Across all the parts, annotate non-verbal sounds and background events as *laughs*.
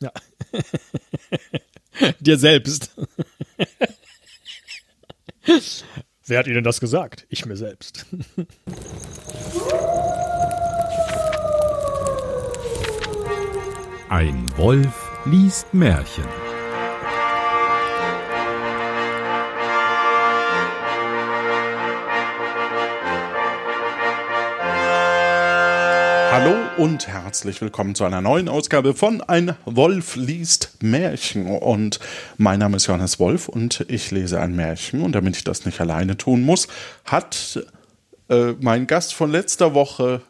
Ja. *laughs* Dir selbst. *laughs* Wer hat Ihnen das gesagt? Ich mir selbst. Ein Wolf liest Märchen. Hallo und herzlich willkommen zu einer neuen Ausgabe von Ein Wolf liest Märchen. Und mein Name ist Johannes Wolf und ich lese ein Märchen. Und damit ich das nicht alleine tun muss, hat äh, mein Gast von letzter Woche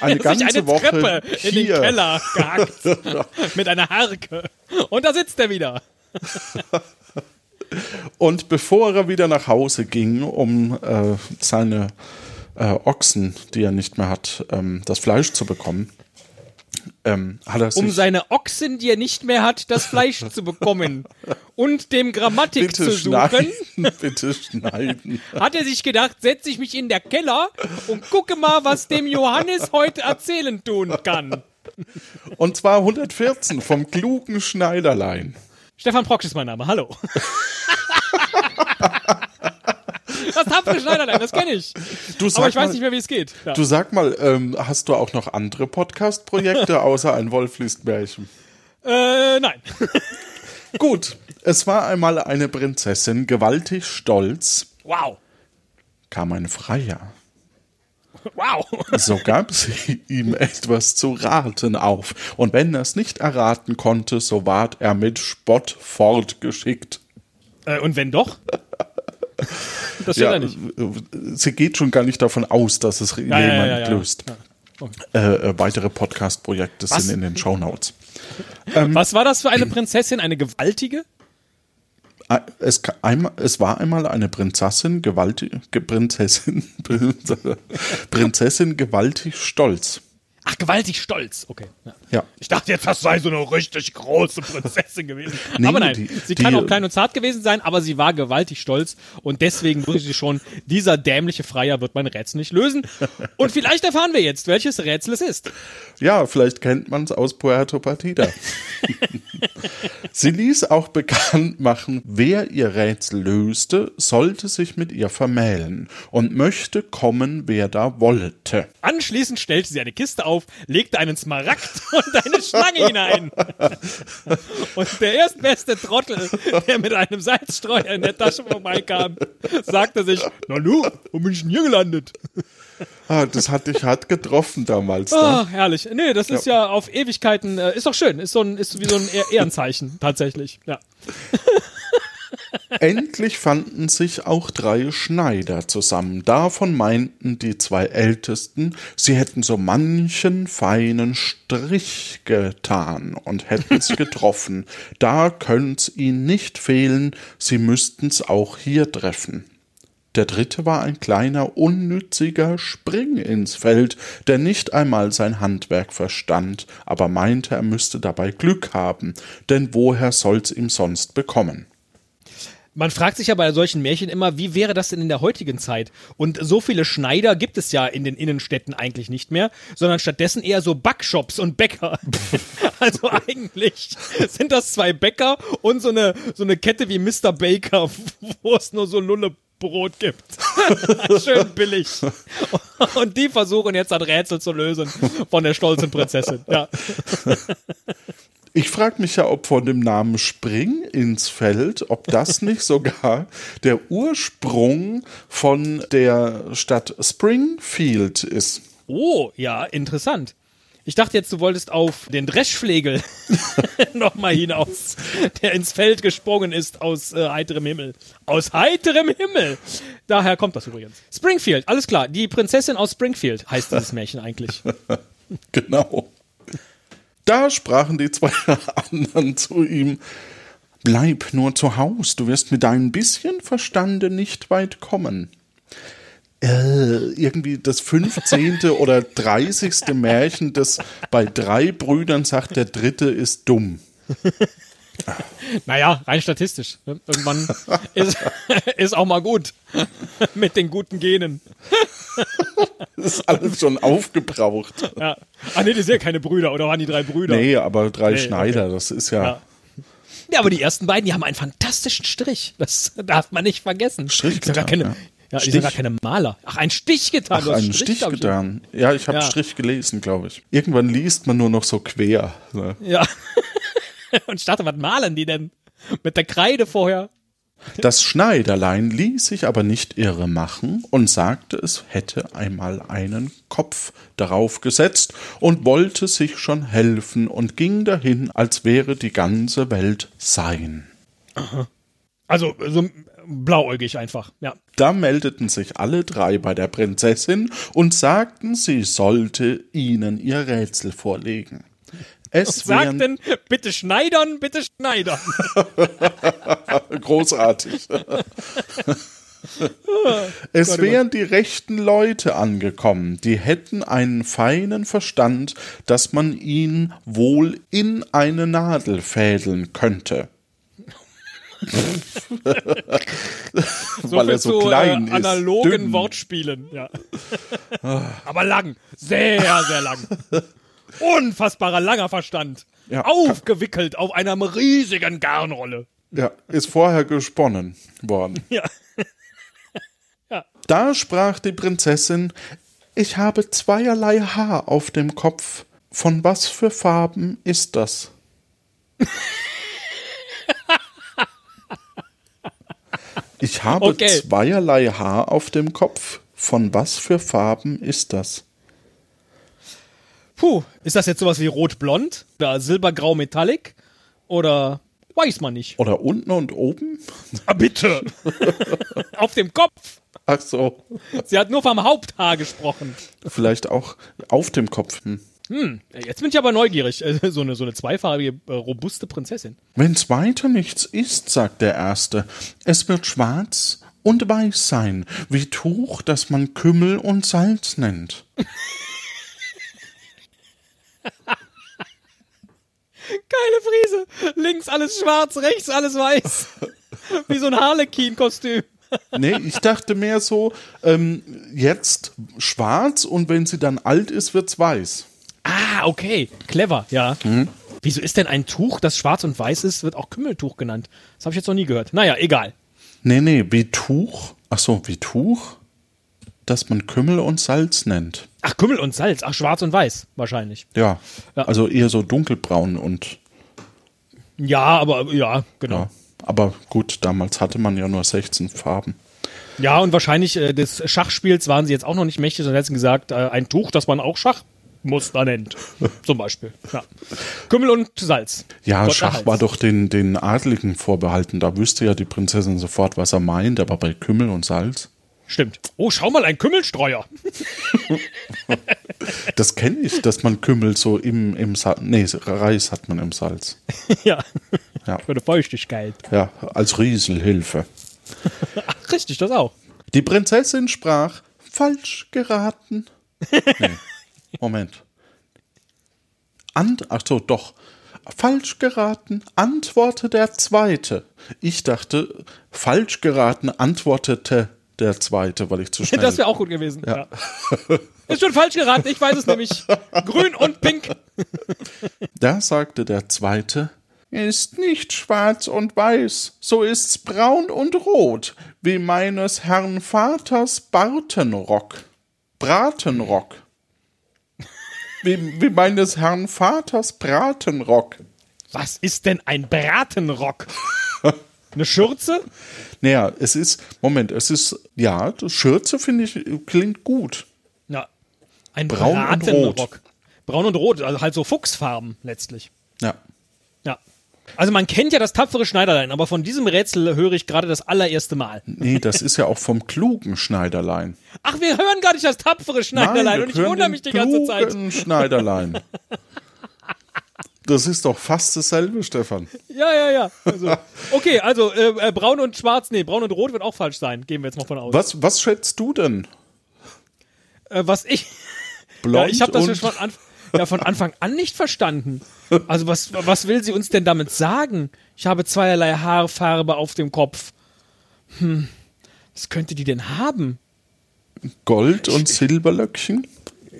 eine *laughs* ganze eine Woche Treppe in den hier. Keller gehackt. *laughs* mit einer Harke. Und da sitzt er wieder. Und bevor er wieder nach Hause ging, um äh, seine äh, Ochsen, die er nicht mehr hat, ähm, das Fleisch zu bekommen, ähm, Um seine Ochsen, die er nicht mehr hat, das Fleisch zu bekommen und dem Grammatik bitte zu suchen, schneiden, *laughs* bitte schneiden. hat er sich gedacht, setze ich mich in der Keller und gucke mal, was dem Johannes heute erzählen tun kann. Und zwar 114 vom klugen Schneiderlein. Stefan Prox ist mein Name, hallo. *laughs* Das tapfere Schneiderlein, das kenne ich. Du sag Aber ich weiß mal, nicht mehr, wie es geht. Ja. Du sag mal, ähm, hast du auch noch andere Podcast-Projekte *laughs* außer ein Wolf liest Märchen? Äh, nein. *laughs* Gut, es war einmal eine Prinzessin, gewaltig stolz, Wow. kam ein Freier. Wow. So gab sie ihm etwas zu raten auf. Und wenn er es nicht erraten konnte, so ward er mit Spott fortgeschickt. Äh, und wenn doch? *laughs* Das Ja, nicht. sie geht schon gar nicht davon aus, dass es jemand ja, ja, ja. löst. Okay. Äh, äh, weitere Podcast-Projekte sind in den Shownotes. *laughs* Was war das für eine Prinzessin? Eine gewaltige? Es, einmal, es war einmal eine Prinzessin, gewaltig, ge- Prinzessin, *laughs* Prinzessin gewaltig stolz. Ach, gewaltig stolz. Okay. Ja. Ja. Ich dachte jetzt, das sei so eine richtig große Prinzessin gewesen. *laughs* Nee, aber nein, die- sie die- kann auch klein und zart gewesen sein, aber sie war gewaltig stolz und deswegen wusste sie schon, dieser dämliche Freier wird mein Rätsel nicht lösen. Und vielleicht erfahren wir jetzt, welches Rätsel es ist. Ja, vielleicht kennt man es aus Puerto Partida. *laughs* Sie ließ auch bekannt machen, wer ihr Rätsel löste, sollte sich mit ihr vermählen und möchte kommen, wer da wollte. Anschließend stellte sie eine Kiste auf, legte einen Smaragd *laughs* und eine Schlange hinein. Und der erstbeste Trottel, der mit einem Salzstreuer in der Tasche vorbeikam, sagte sich, na nu, wo bin ich denn hier gelandet? Ah, das hat dich hart getroffen damals. Ne? Ah, herrlich. Nee, das ist ja, auf Ewigkeiten, äh, ist doch schön. Ist so ein, ist wie so ein Ehr- Ehrenzeichen, tatsächlich. Ja. *laughs* Endlich fanden sich auch drei Schneider zusammen. Davon meinten die zwei Ältesten, sie hätten so manchen feinen Strich getan und hätten's *laughs* getroffen. Da könnt's ihnen nicht fehlen, sie müssten's auch hier treffen. Der dritte war ein kleiner, unnütziger Spring ins Feld, der nicht einmal sein Handwerk verstand, aber meinte, er müsste dabei Glück haben, denn woher soll's ihm sonst bekommen? Man fragt sich ja bei solchen Märchen immer, wie wäre das denn in der heutigen Zeit? Und so viele Schneider gibt es ja in den Innenstädten eigentlich nicht mehr, sondern stattdessen eher so Backshops und Bäcker. *laughs* also eigentlich sind das zwei Bäcker und so eine, so eine Kette wie Mr. Baker, *laughs* wo es nur so Lullebrot gibt. *laughs* Schön billig. Und die versuchen jetzt ein Rätsel zu lösen von der stolzen Prinzessin. Ja. Ich frage mich ja, ob von dem Namen Spring ins Feld, ob das *laughs* nicht sogar der Ursprung von der Stadt Springfield ist. Oh, ja, interessant. Ich dachte jetzt, du wolltest auf den Dreschflegel *laughs* nochmal hinaus, der ins Feld gesprungen ist aus äh, heiterem Himmel. Aus heiterem Himmel! Daher kommt das übrigens. Springfield, alles klar. Die Prinzessin aus Springfield heißt dieses Märchen eigentlich. *laughs* Genau. Da sprachen die zwei *laughs* anderen zu ihm, Bleib nur zu Haus, du wirst mit deinem bisschen Verstande nicht weit kommen. Äh, irgendwie das 15. oder 30. Märchen, das bei drei Brüdern sagt, der dritte ist dumm. Naja, rein statistisch. ne? Irgendwann *laughs* ist, *laughs* ist auch mal gut. Mit den guten Genen. Das ist alles schon aufgebraucht. Ja. Ah, nee, das sind ja keine Brüder, oder waren die drei Brüder? Nee, aber drei Nee, Schneider, das ist ja, Ja. Ja, aber die ersten beiden, die haben einen fantastischen Strich. Das darf man nicht vergessen. Strich die sind gar getan, keine, ja. ja. die sind gar keine Maler. Ach, einen Stich getan. Ach, einen Stich glaub ich, getan. Ja, ich habe Ja. Strich gelesen, glaube ich. Irgendwann liest man nur noch so quer. Ne? Ja. *laughs* Und ich dachte, was malen die denn? Mit der Kreide vorher? Das Schneiderlein ließ sich aber nicht irre machen und sagte, es hätte einmal einen Kopf darauf gesetzt und wollte sich schon helfen und ging dahin, als wäre die ganze Welt sein. Also, so blauäugig einfach. Ja. Da meldeten sich alle drei bei der Prinzessin und sagten, sie sollte ihnen ihr Rätsel vorlegen. Es Sagten, bitte schneidern, bitte schneidern. *laughs* großartig. *laughs* es wären die rechten Leute angekommen, die hätten einen feinen Verstand, dass man ihn wohl in eine Nadel fädeln könnte. *laughs* Weil er so zu, klein äh, ist. analogen. Wortspielen. Ja. Aber lang. Sehr, sehr lang. Unfassbarer langer Verstand. Ja. Aufgewickelt auf einer riesigen Garnrolle. Ja, ist vorher gesponnen worden. *laughs* Ja. Da sprach die Prinzessin, ich habe zweierlei Haar auf dem Kopf. Von was für Farben ist das? Ich habe Okay. zweierlei Haar auf dem Kopf. Von was für Farben ist das? Puh, ist das jetzt sowas wie rot-blond? Oder silbergrau metallic? Oder weiß man nicht. Oder unten und oben? Ah, bitte. *laughs* auf dem Kopf. Ach so, Sie hat nur vom Haupthaar gesprochen. vielleicht auch auf dem Kopf. Hm. Jetzt bin ich aber neugierig. Äh, So eine, so eine zweifarbige, äh, robuste Prinzessin. Wenn's weiter nichts ist, sagt der Erste, es wird schwarz und weiß sein, wie Tuch, das man Kümmel und Salz nennt. *laughs* Geile Friese. Links alles schwarz, rechts alles weiß. *laughs* Wie so ein Harlequin-Kostüm. Nee, ich dachte mehr so, ähm, jetzt schwarz und wenn sie dann alt ist, wird's weiß. Ah, okay. Clever, ja. Wieso ist denn ein Tuch, das schwarz und weiß ist, wird auch Kümmeltuch genannt? Das habe ich jetzt noch nie gehört. Naja, egal. Nee, nee, wie Tuch, ach so, wie Tuch, das man Kümmel und Salz nennt. Ach, Kümmel und Salz. Ach, schwarz und weiß, wahrscheinlich. Ja, Ja. also eher so dunkelbraun und Ja, aber ja, genau. ja. Aber gut, damals hatte man ja nur 16 Farben. Ja, und wahrscheinlich äh, des Schachspiels waren sie jetzt auch noch nicht mächtig, sondern hätten gesagt, äh, ein Tuch, das man auch Schachmuster nennt. *laughs* Zum Beispiel. Ja. Kümmel und Salz. Ja, Gott Schach war doch den, den Adligen vorbehalten. Da wüsste ja die Prinzessin sofort, was er meint, aber bei Kümmel und Salz, Stimmt. Oh, schau mal, ein Kümmelstreuer. *laughs* das kenne ich, dass man Kümmel so im, im Salz, nee, Reis hat man im Salz. *laughs* ja. Ja. Für die Feuchtigkeit. Ja, als Rieselhilfe. *laughs* Ach, richtig, das auch. Die Prinzessin sprach, falsch geraten. Nee, Moment. Ant Ach so, doch. Falsch geraten, antworte der Zweite. Ich dachte, falsch geraten, antwortete der Zweite, weil ich zu *laughs* schnell... Das wäre auch gut gewesen. Ja. Ist schon falsch geraten, ich weiß es nämlich. *laughs* Grün und pink. Da sagte der Zweite, ist nicht schwarz und weiß, so ist's braun und rot, wie meines Herrn Vaters Bartenrock. Bratenrock. Wie, wie meines Herrn Vaters Bratenrock. Was ist denn ein Bratenrock? *laughs* Eine Schürze? Naja, es ist, Moment, es ist, ja, Schürze finde ich, klingt gut. Ja. Ein Braun und Bratenrock. Braun und rot, also halt so Fuchsfarben letztlich. Ja. Ja. Also man kennt ja das tapfere Schneiderlein, aber von diesem Rätsel höre ich gerade das allererste Mal. Nee, das ist ja auch vom klugen Schneiderlein. Ach, wir hören gar nicht das tapfere Schneiderlein Nein, wir und ich wundere mich die ganze Zeit. klugen Schneiderlein. *laughs* Das ist doch fast dasselbe, Stefan. Ja, ja, ja. Also, okay, also äh, äh, braun und schwarz, nee, braun und rot wird auch falsch sein. Gehen wir jetzt mal von aus. Was, was schätzt du denn? Äh, was ich. Blond Ja, ich habe das ja schon an, ja, von Anfang an nicht verstanden. Also was, was will sie uns denn damit sagen? Ich habe zweierlei Haarfarbe auf dem Kopf. Hm, was könnte die denn haben? Gold- und Silberlöckchen?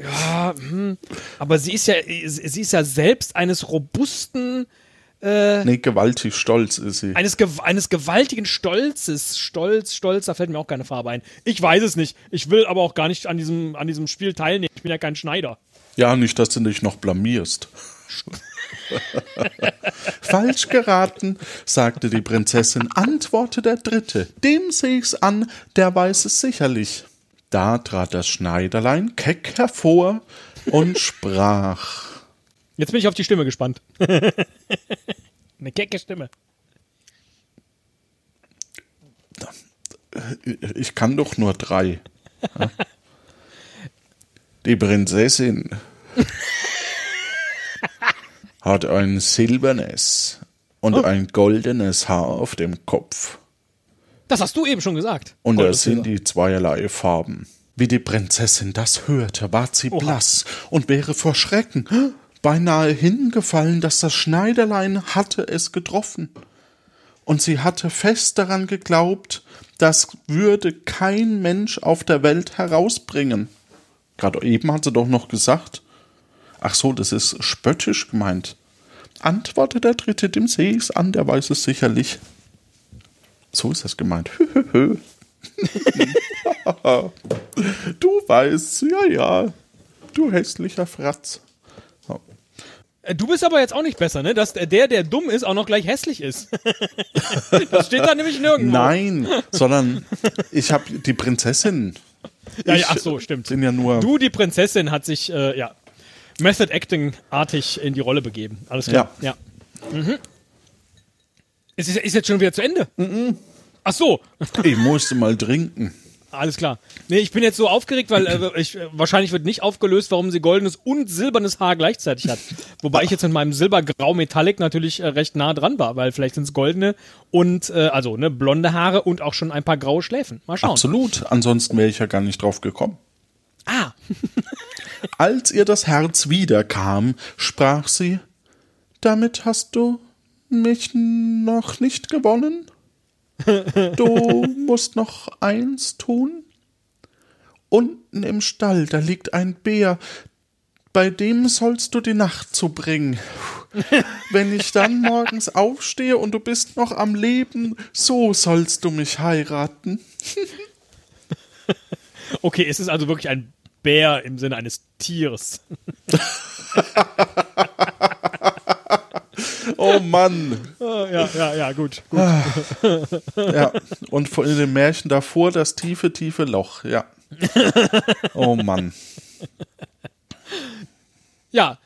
Ja, hm. aber sie ist ja, sie ist ja selbst eines robusten, äh, Nee, gewaltig stolz ist sie. eines, gew- eines gewaltigen Stolzes. Stolz, Stolz, da fällt mir auch keine Farbe ein. Ich weiß es nicht. Ich will aber auch gar nicht an diesem, an diesem Spiel teilnehmen. Ich bin ja kein Schneider. Ja, nicht, dass du dich noch blamierst. *laughs* Falsch geraten, sagte die Prinzessin, antworte der Dritte. Dem seh ich's an, der weiß es sicherlich. Da trat das Schneiderlein keck hervor und *laughs* sprach. Jetzt bin ich auf die Stimme gespannt. *laughs* Eine kecke Stimme. Ich kann doch nur drei. Die Prinzessin *laughs* hat ein silbernes und ein goldenes Haar auf dem Kopf. Das hast du eben schon gesagt. Und das sind die zweierlei Farben. Wie die Prinzessin das hörte, ward sie blass und wäre vor Schrecken beinahe hingefallen, dass das Schneiderlein hatte es getroffen. Und sie hatte fest daran geglaubt, das würde kein Mensch auf der Welt herausbringen. Gerade eben hat sie doch noch gesagt, ach so, das ist spöttisch gemeint. Antworte der Dritte, dem ich's an, der weiß es sicherlich. So ist das gemeint. *laughs* du weißt, ja, ja. Du hässlicher Fratz. So. Äh, Du bist aber jetzt auch nicht besser, ne? Dass der, der dumm ist, auch noch gleich hässlich ist. *laughs* das steht da nämlich nirgendwo. Nein, sondern ich habe die Prinzessin. Ja, ich ja, ach so, stimmt. Ja nur. Du, die Prinzessin, hat sich, äh, ja, Method Acting-artig in die Rolle begeben. Alles klar. Ja. Mhm. Ist, ist jetzt schon wieder zu Ende? Ach so, Ich musste mal trinken. alles klar. Nee, ich bin jetzt so aufgeregt, weil äh, ich, äh, wahrscheinlich wird nicht aufgelöst, warum sie goldenes und silbernes Haar gleichzeitig hat. Wobei ich jetzt mit meinem silbergrau Metallic natürlich äh, recht nah dran war, weil vielleicht sind es goldene und, äh, also, ne, blonde Haare und auch schon ein paar graue Schläfen. Mal schauen. Absolut. Ansonsten wäre ich ja gar nicht drauf gekommen. Ah, Als ihr das Herz wiederkam, sprach sie: Damit hast du mich noch nicht gewonnen? *laughs* Du musst noch eins tun. Unten im Stall, da liegt ein Bär, bei dem sollst du die Nacht zubringen. *laughs* Wenn ich dann morgens aufstehe und du bist noch am Leben, so sollst du mich heiraten. *laughs* okay, es ist also wirklich ein Bär im Sinne eines Tieres. Oh Mann. Ah, ja, ja, ja, gut. gut. Ja, und vor- in dem Märchen davor das tiefe, tiefe Loch, ja. Oh Mann. Ja.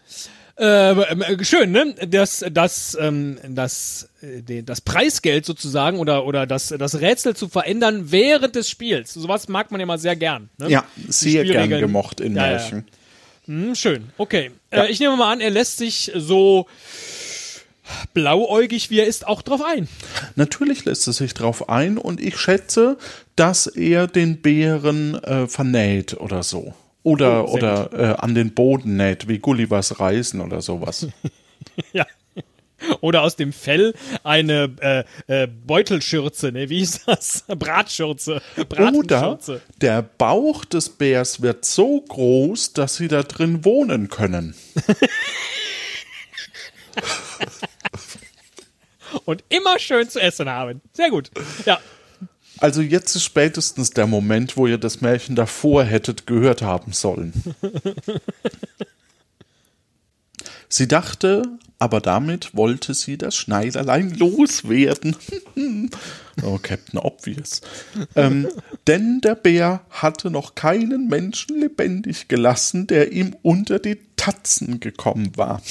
Äh, äh, schön, ne? Das, das, ähm, das, äh, das Preisgeld sozusagen oder, oder das, das Rätsel zu verändern während des Spiels. Sowas mag man ja mal sehr gern. Ne? Ja, sehr gern gemocht in Ja, ja. Märchen. Hm, schön, okay. Äh, ich nehme mal an, er lässt sich so blauäugig, wie er ist, auch drauf ein. Natürlich lässt es sich drauf ein und ich schätze, dass er den Bären äh, vernäht oder so. Oder, Oh, oder äh, an den Boden näht, wie Gullivers Reisen oder sowas. *laughs* Ja. Oder aus dem Fell eine äh, äh, Beutelschürze, ne? Wie hieß das? *laughs* Bratschürze. Oder der Bauch des Bärs wird so groß, dass sie da drin wohnen können. *laughs* Und immer schön zu essen haben. Sehr gut. Ja. Also jetzt ist spätestens der Moment, wo ihr das Märchen davor hättet gehört haben sollen. *laughs* sie dachte, aber damit wollte sie das Schneiderlein loswerden. *laughs* oh, Captain Obvious. Ähm, denn der Bär hatte noch keinen Menschen lebendig gelassen, der ihm unter die Tatzen gekommen war.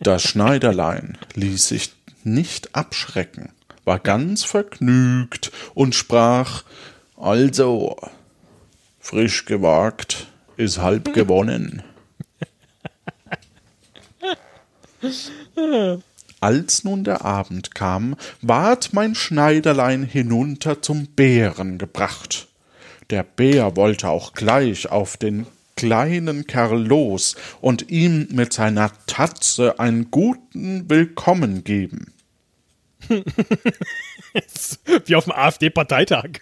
Das Schneiderlein ließ sich nicht abschrecken, war ganz vergnügt und sprach: Also, frisch gewagt ist halb gewonnen. Als nun der Abend kam, ward mein Schneiderlein hinunter zum Bären gebracht. Der Bär wollte auch gleich auf den kleinen Kerl los und ihm mit seiner Tatze einen guten Willkommen geben. *laughs* Wie auf dem AfD-Parteitag.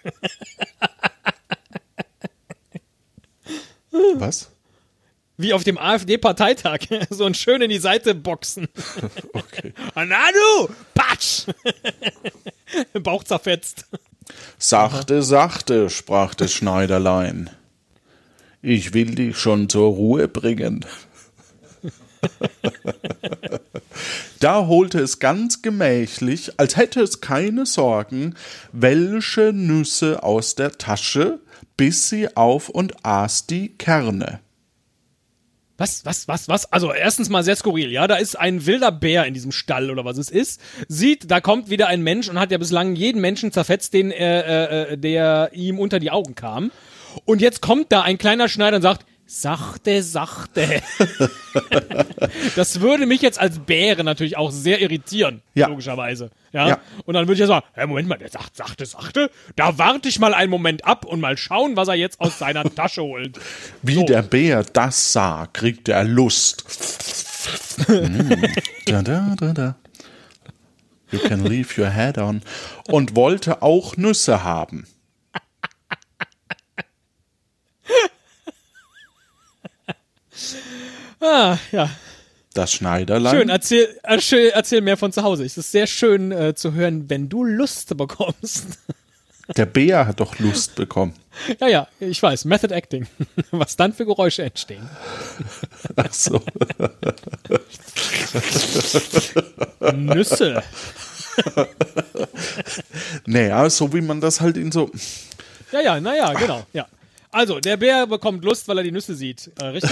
*laughs* Was? Wie auf dem AfD-Parteitag. *laughs* So ein schön in die Seite boxen. Okay. Anadu! Patsch! Bauch zerfetzt. Sachte, sachte, sprach das Schneiderlein. Ich will dich schon zur Ruhe bringen. da holte es ganz gemächlich, als hätte es keine Sorgen, welche Nüsse aus der Tasche, biss sie auf und aß die Kerne. Was, was, was, was? Also erstens mal sehr skurril, ja. Da ist ein wilder Bär in diesem Stall oder was es ist. Sieht, da kommt wieder ein Mensch und hat ja bislang jeden Menschen zerfetzt, den, äh, äh, der ihm unter die Augen kam. Und jetzt kommt da ein kleiner Schneider und sagt, sachte, sachte. *laughs* das würde mich jetzt als Bäre natürlich auch sehr irritieren, Ja. logischerweise. Ja? Ja. Und dann würde ich ja sagen, hey, Moment mal, der sagt sachte, sachte. Da warte ich mal einen Moment ab und mal schauen, was er jetzt aus seiner *laughs* Tasche holt. Wie So. der Bär das sah, kriegte er Lust. *laughs* Mm. da, da, da, da. You can leave your head on. Und wollte auch Nüsse haben. Ah, ja. Das Schneiderlein. Schön, erzähl, erzähl, erzähl mehr von zu Hause. Es ist sehr schön äh, zu hören, wenn du Lust bekommst. Der Bär hat doch Lust bekommen. *laughs* ja, ja, ich weiß, Method Acting. *laughs* Was dann für Geräusche entstehen. *laughs* Ach so. Nüsse. Naja, so wie man das halt in so. Ja, ja, naja, genau, ja. Also, der Bär bekommt Lust, weil er die Nüsse sieht. Äh, richtig?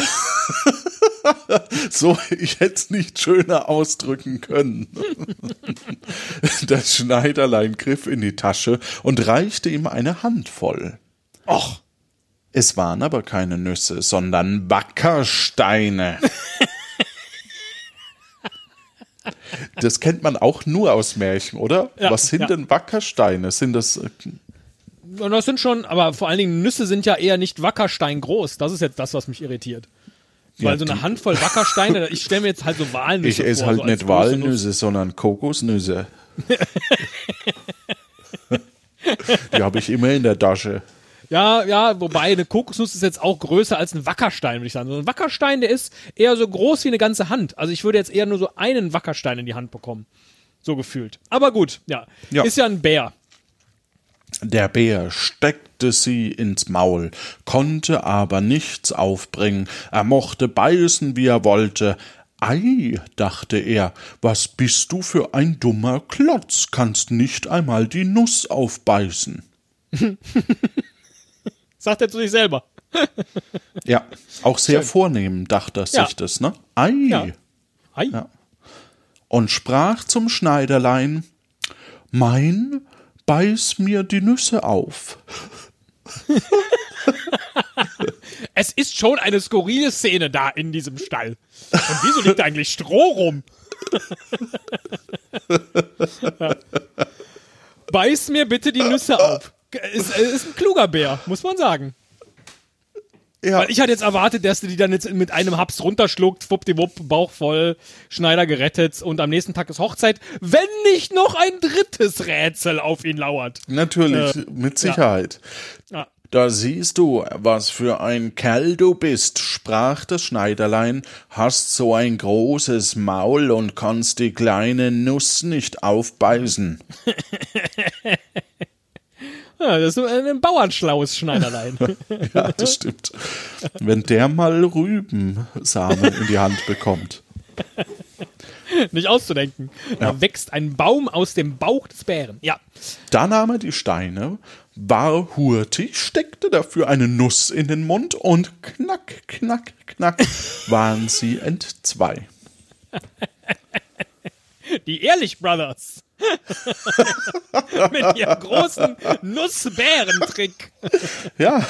*laughs* So, ich hätte es nicht schöner ausdrücken können. *laughs* Das Schneiderlein griff in die Tasche und reichte ihm eine Handvoll. Och, Es waren aber keine Nüsse, sondern Wackersteine. *laughs* Das kennt man auch nur aus Märchen, oder? Ja, Was sind ja. denn Wackersteine? Sind das äh, das sind schon, aber vor allen Dingen Nüsse sind ja eher nicht Wackerstein groß. Das ist jetzt das, was mich irritiert. Weil Ja, so eine Handvoll Wackersteine, ich stelle mir jetzt halt so Walnüsse Ich esse vor. halt so nicht große Nuss. Walnüsse, sondern Kokosnüsse. *laughs* Die habe ich immer in der Tasche. Ja, ja, wobei eine Kokosnuss ist jetzt auch größer als ein Wackerstein, würde ich sagen. So ein Wackerstein, der ist eher so groß wie eine ganze Hand. Also ich würde jetzt eher nur so einen Wackerstein in die Hand bekommen. So gefühlt. Aber gut, ja. Ja. Ist ja ein Bär. Der Bär steckte sie ins Maul, konnte aber nichts aufbringen. Er mochte beißen, wie er wollte. Ei, dachte er, was bist du für ein dummer Klotz, kannst nicht einmal die Nuss aufbeißen. *laughs* Sagt er zu sich selber. *laughs* Ja, auch sehr vornehm, dachte er Ja. sich das, ne? Ei. Ja. Ei. Ja. Und sprach zum Schneiderlein, mein, beiß mir die Nüsse auf. *laughs* Es ist schon eine skurrile Szene da in diesem Stall. Und wieso liegt da eigentlich Stroh rum? Ja. *laughs* Beiß mir bitte die Nüsse auf. Ist, ist ein kluger Bär, muss man sagen. Ja, Weil ich hatte jetzt erwartet, dass du die dann jetzt mit einem Haps runterschluckt, fuppdiwupp, Bauch voll, Schneider gerettet und am nächsten Tag ist Hochzeit, wenn nicht noch ein drittes Rätsel auf ihn lauert. natürlich, mit Sicherheit. Ja. Da siehst du, was für ein Kerl du bist, sprach das Schneiderlein, hast so ein großes Maul und kannst die kleine Nuss nicht aufbeißen. *laughs* Ja, das ist ein bauernschlaues Schneiderlein. *laughs* Ja, das stimmt. Wenn der mal Rübensamen in die Hand bekommt. nicht auszudenken. Da wächst ein Baum aus dem Bauch des Bären. Ja. Da nahm er die Steine, war hurtig, steckte dafür eine Nuss in den Mund und knack, knack, knack waren sie entzwei. *laughs* Die Ehrlich Brothers. *laughs* Mit ihrem großen Nussbärentrick. Ja,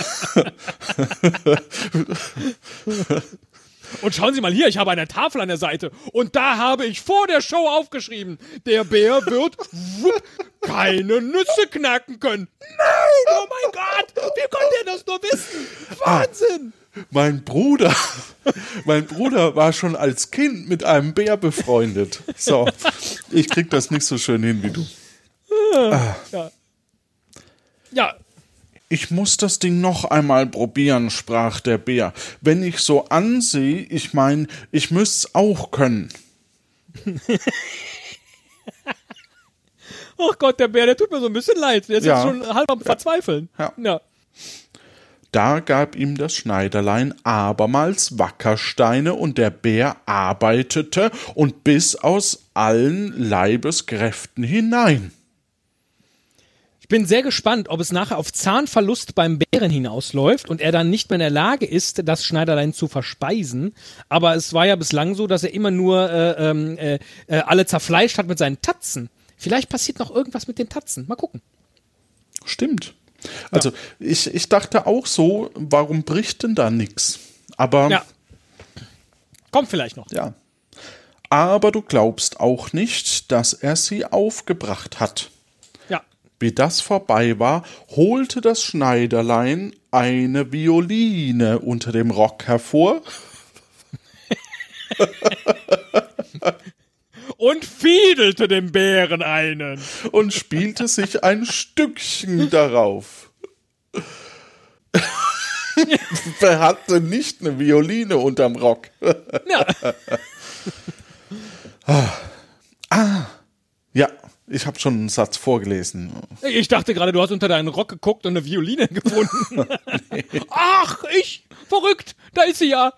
Und schauen Sie mal hier, ich habe eine Tafel an der Seite. Und da habe ich vor der Show aufgeschrieben, der Bär wird wupp, keine Nüsse knacken können. Nein, oh mein Gott, wie konnte er das nur wissen? Wahnsinn. mein Bruder, mein Bruder war schon als Kind mit einem Bär befreundet. So, Ich krieg das nicht so schön hin wie du. Ja. Ja, Ich muss das Ding noch einmal probieren, sprach der Bär. Wenn ich so ansehe, ich mein, ich müsst's auch können. ach *laughs* Gott, der Bär, der tut mir so ein bisschen leid. Der ist Ja. jetzt schon halb am Verzweifeln. Ja. ja. Da gab ihm das Schneiderlein abermals Wackersteine und der Bär arbeitete und biss aus allen Leibeskräften hinein. Ich bin sehr gespannt, ob es nachher auf Zahnverlust beim Bären hinausläuft und er dann nicht mehr in der Lage ist, das Schneiderlein zu verspeisen. Aber es war ja bislang so, dass er immer nur äh, ähm, äh, äh, alle zerfleischt hat mit seinen Tatzen. Vielleicht passiert noch irgendwas mit den Tatzen. Mal gucken. Stimmt. Also ich, ich dachte auch so, warum bricht denn da nix? Aber Ja. Kommt vielleicht noch. ja. Aber du glaubst auch nicht, dass er sie aufgebracht hat. Ja. Wie das vorbei war, holte das Schneiderlein eine Violine unter dem Rock hervor *laughs* Und fiedelte dem Bären einen. und spielte sich ein Stückchen darauf. *laughs* Wer hatte nicht eine Violine unterm Rock? *laughs* Ja. Ja, ich habe schon einen Satz vorgelesen. Ich dachte gerade, du hast unter deinen Rock geguckt und eine Violine *laughs* gefunden. Ach, ich, verrückt, da ist sie ja.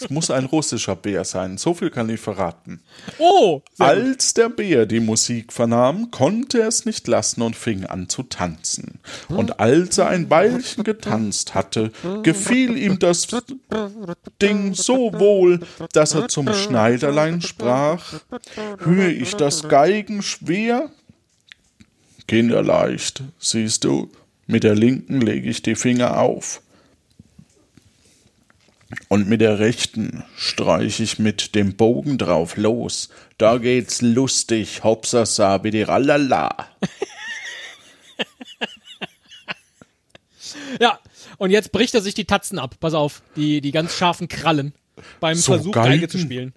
Es muss ein russischer Bär sein, so viel kann ich verraten. Oh. Als der Bär die Musik vernahm, konnte er es nicht lassen und fing an zu tanzen. Und als er ein Weilchen getanzt hatte, gefiel ihm das Ding so wohl, dass er zum Schneiderlein sprach, höre ich das Geigen schwer? Kinderleicht, siehst du, mit der linken lege ich die Finger auf. Und mit der rechten streich ich mit dem Bogen drauf los. Da geht's lustig, hopsasa, bidiralala. *laughs* Ja, und jetzt bricht er sich die Tatzen ab. Pass auf, die, die ganz scharfen Krallen beim So Versuch, Geige Geigen? zu spielen.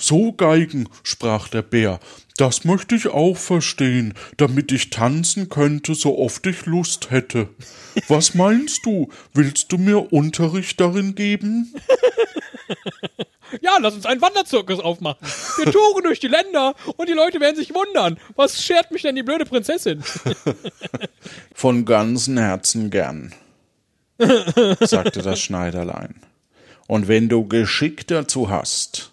So Geigen, sprach der Bär, das möchte ich auch verstehen, damit ich tanzen könnte, so oft ich Lust hätte. Was meinst du? Willst du mir Unterricht darin geben? *laughs* Ja, lass uns einen Wanderzirkus aufmachen. Wir *laughs* touren durch die Länder und die Leute werden sich wundern. Was schert mich denn die blöde Prinzessin? *laughs* Von ganzem Herzen gern, sagte das Schneiderlein. Und wenn du Geschick dazu hast,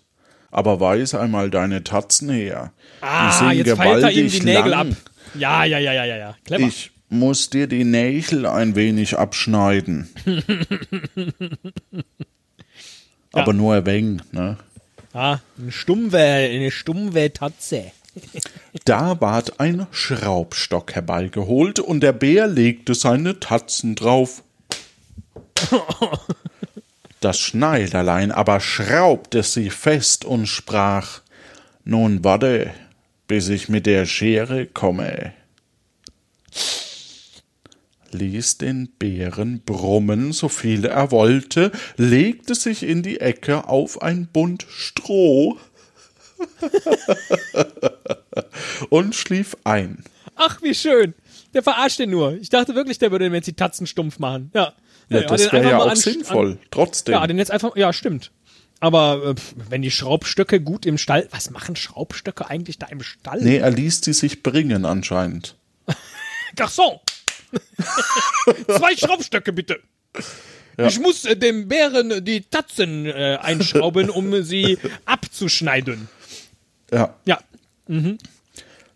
aber weiß einmal deine Tatzen her. Ah, die sind jetzt feilt er ihm gewaltig die Nägel lang. ab. Ja, ja, ja, ja, ja, ja. Clever. Ich muss dir die Nägel ein wenig abschneiden. Aber nur ein wenig, ne? Ah, eine Stummwe, eine stummwe Tatze. *laughs* Da ward ein Schraubstock herbeigeholt und der Bär legte seine Tatzen drauf. *laughs* Das Schneiderlein aber schraubte sie fest und sprach: Nun warte, bis ich mit der Schere komme. Ließ den Bären brummen, so viel er wollte, legte sich in die Ecke auf ein Bund Stroh *laughs* und schlief ein. Ach, wie schön. Der verarscht den nur. Ich dachte wirklich, der würde ihm jetzt die Tatzen stumpf machen. Ja. Ja, das wäre ja auch an- sinnvoll. An, Trotzdem. ja, den jetzt einfach, ja, stimmt. Aber äh, wenn die Schraubstöcke gut im Stall, was machen Schraubstöcke eigentlich da im Stall? nee, er ließ die sich bringen anscheinend. *laughs* Garçon! *laughs* Zwei Schraubstöcke bitte. Ich muss äh, dem Bären die Tatzen äh, einschrauben, um sie *laughs* abzuschneiden. Ja. Ja.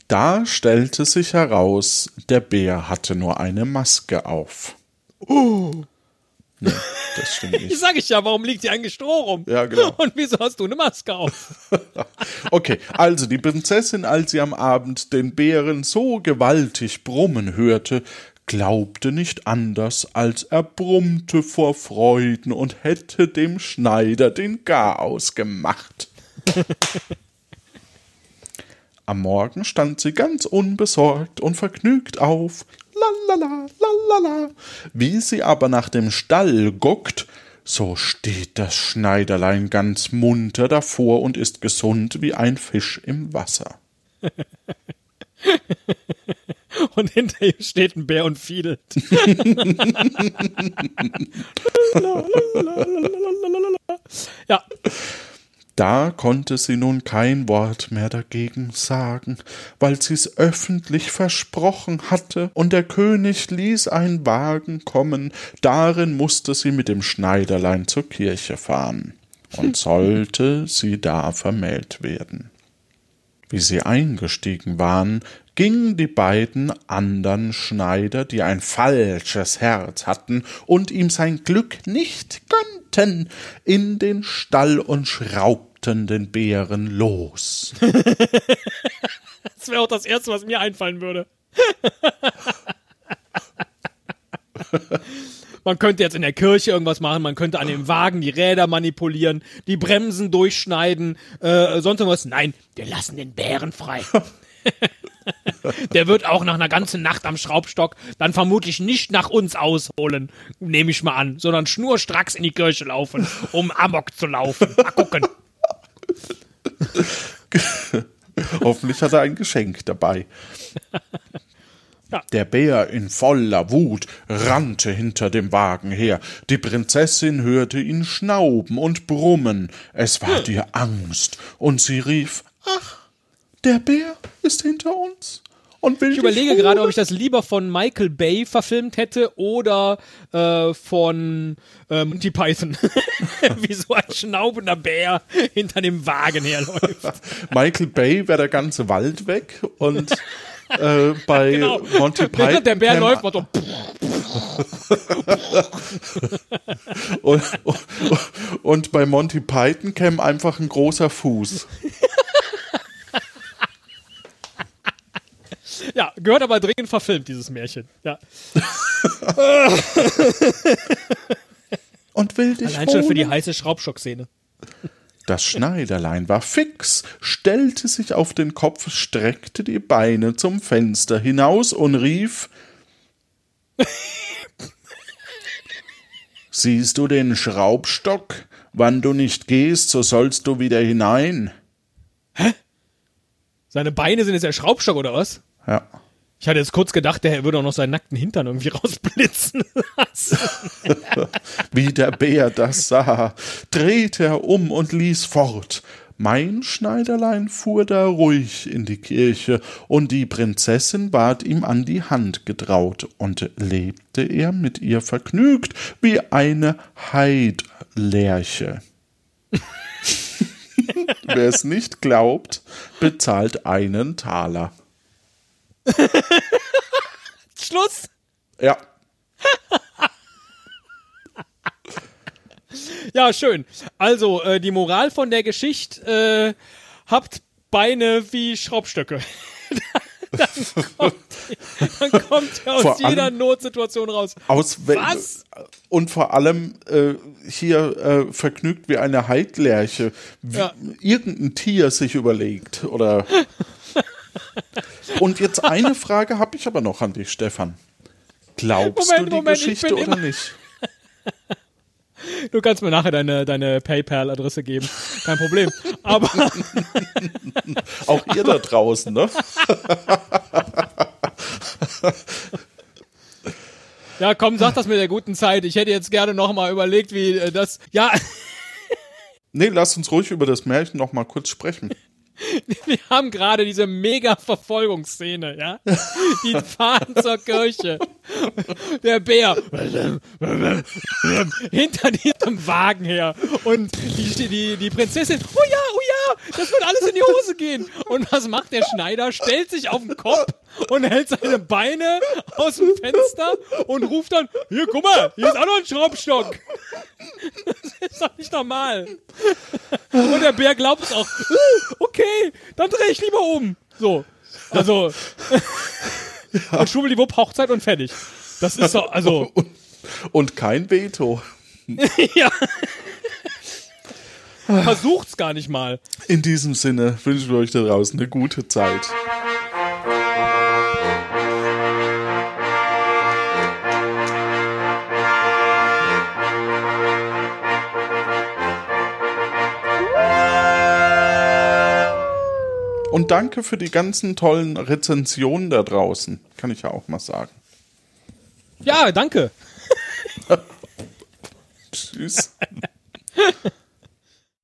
Da stellte sich heraus, der Bär hatte nur eine Maske auf. Oh. Nee, das stimmt *laughs* Ich nicht. sage ich ja, warum liegt hier eigentlich Stroh rum? Ja, genau. *laughs* Und wieso hast du eine Maske auf? *laughs* Okay, also die Prinzessin, als sie am Abend den Bären so gewaltig brummen hörte, glaubte nicht anders, als er brummte vor Freuden und hätte dem Schneider den Garaus gemacht. Am Morgen stand sie ganz unbesorgt und vergnügt auf. Lalala, lalala. Wie sie aber nach dem Stall guckt, so steht das Schneiderlein ganz munter davor und ist gesund wie ein Fisch im Wasser. *laughs* Und hinter ihm steht ein Bär und fiedelt. *laughs* *laughs* ja, Da konnte sie nun kein Wort mehr dagegen sagen, weil sie's öffentlich versprochen hatte, und der König ließ einen Wagen kommen, darin musste sie mit dem Schneiderlein zur Kirche fahren, und *laughs* sollte sie da vermählt werden. Wie sie eingestiegen waren, gingen die beiden andern Schneider, die ein falsches Herz hatten und ihm sein Glück nicht gönnten, in den Stall und schraubten den Bären los. das wäre auch das Erste, was mir einfallen würde. Man könnte jetzt in der Kirche irgendwas machen, man könnte an dem Wagen die Räder manipulieren, die Bremsen durchschneiden, äh, sonst irgendwas. Nein, wir lassen den Bären frei. Der wird auch nach einer ganzen Nacht am Schraubstock dann vermutlich nicht nach uns ausholen, nehme ich mal an, sondern schnurstracks in die Kirche laufen, um Amok zu laufen. Mal gucken. *laughs* Hoffentlich hat er ein Geschenk dabei. Ja. Der Bär in voller Wut rannte hinter dem Wagen her. Die Prinzessin hörte ihn schnauben und brummen. Es war dir Angst, und sie rief: Ach, der Bär ist hinter uns und will Ich überlege gerade, ob ich das lieber von Michael Bay verfilmt hätte oder äh, von äh, Monty Python. *laughs* Wie so ein schnaubender Bär hinter dem Wagen herläuft. *laughs* Michael Bay wäre der ganze Wald weg und äh, bei *laughs* Genau. Monty Python Während der Bär läuft, macht so, und, und bei Monty Python käme einfach ein großer Fuß. Ja, gehört aber dringend verfilmt, dieses Märchen. Ja. *laughs* Und will dich Allein schon für die heiße Schraubstockszene. Das Schneiderlein war fix, stellte sich auf den Kopf, streckte die Beine zum Fenster hinaus und rief *laughs* Siehst du den Schraubstock? Wann du nicht gehst, so sollst du wieder hinein. Seine Beine sind jetzt der Schraubstock oder was? Ja. Ich hatte jetzt kurz gedacht, der würde auch noch seinen nackten Hintern irgendwie *laughs* rausblitzen lassen. *laughs* Wie der Bär das sah, drehte er um und ließ fort. Mein Schneiderlein fuhr da ruhig in die Kirche, und die Prinzessin ward ihm an die Hand getraut, und lebte er mit ihr vergnügt wie eine Heidlerche. *laughs* Wer es nicht glaubt, bezahlt einen Taler. *laughs* Schluss! Ja, *laughs* Ja, schön. Also, äh, die Moral von der Geschichte, äh, habt Beine wie Schraubstöcke. *laughs* dann, kommt, dann kommt ihr aus Vor jeder Notsituation raus. Aus Was? Und vor allem äh, hier äh, vergnügt wie eine Heidlerche, wie Ja. irgendein Tier sich überlegt. Oder. Und jetzt eine Frage habe ich aber noch an dich, Stefan. Glaubst Moment, du die Moment, ich Geschichte oder nicht? Du kannst mir nachher deine, deine PayPal-Adresse geben. Kein Problem. Aber *laughs* Auch ihr da draußen, ne? ja, komm, sag das mit der guten Zeit. Ich hätte jetzt gerne noch mal überlegt, wie äh, das. Ja, Nee, lass uns ruhig über das Märchen noch mal kurz sprechen. *laughs* wir haben gerade diese mega Verfolgungsszene, ja? Die fahren zur Kirche. Der Bär hinter diesem Wagen her. Und die, die, die Prinzessin, oh ja, oh ja, das wird alles in die Hose gehen. Und was macht der Schneider? Stellt sich auf den Kopf und hält seine Beine aus dem Fenster und ruft dann, hier, guck mal, hier ist auch noch ein Schraubstock. Das ist doch nicht normal. Und der Bär glaubt es auch. "Uh, Okay, dann drehe ich lieber um. So. Also. Und schwubbeliwupp, Hochzeit und fertig. Das ist doch, also. *laughs* Und kein Veto. *laughs* ja. Versucht's gar nicht mal. In diesem Sinne wünschen wir euch da draußen eine gute Zeit. Und danke für die ganzen tollen Rezensionen da draußen. Kann ich ja auch mal sagen. Ja, danke. *laughs* Tschüss. *laughs*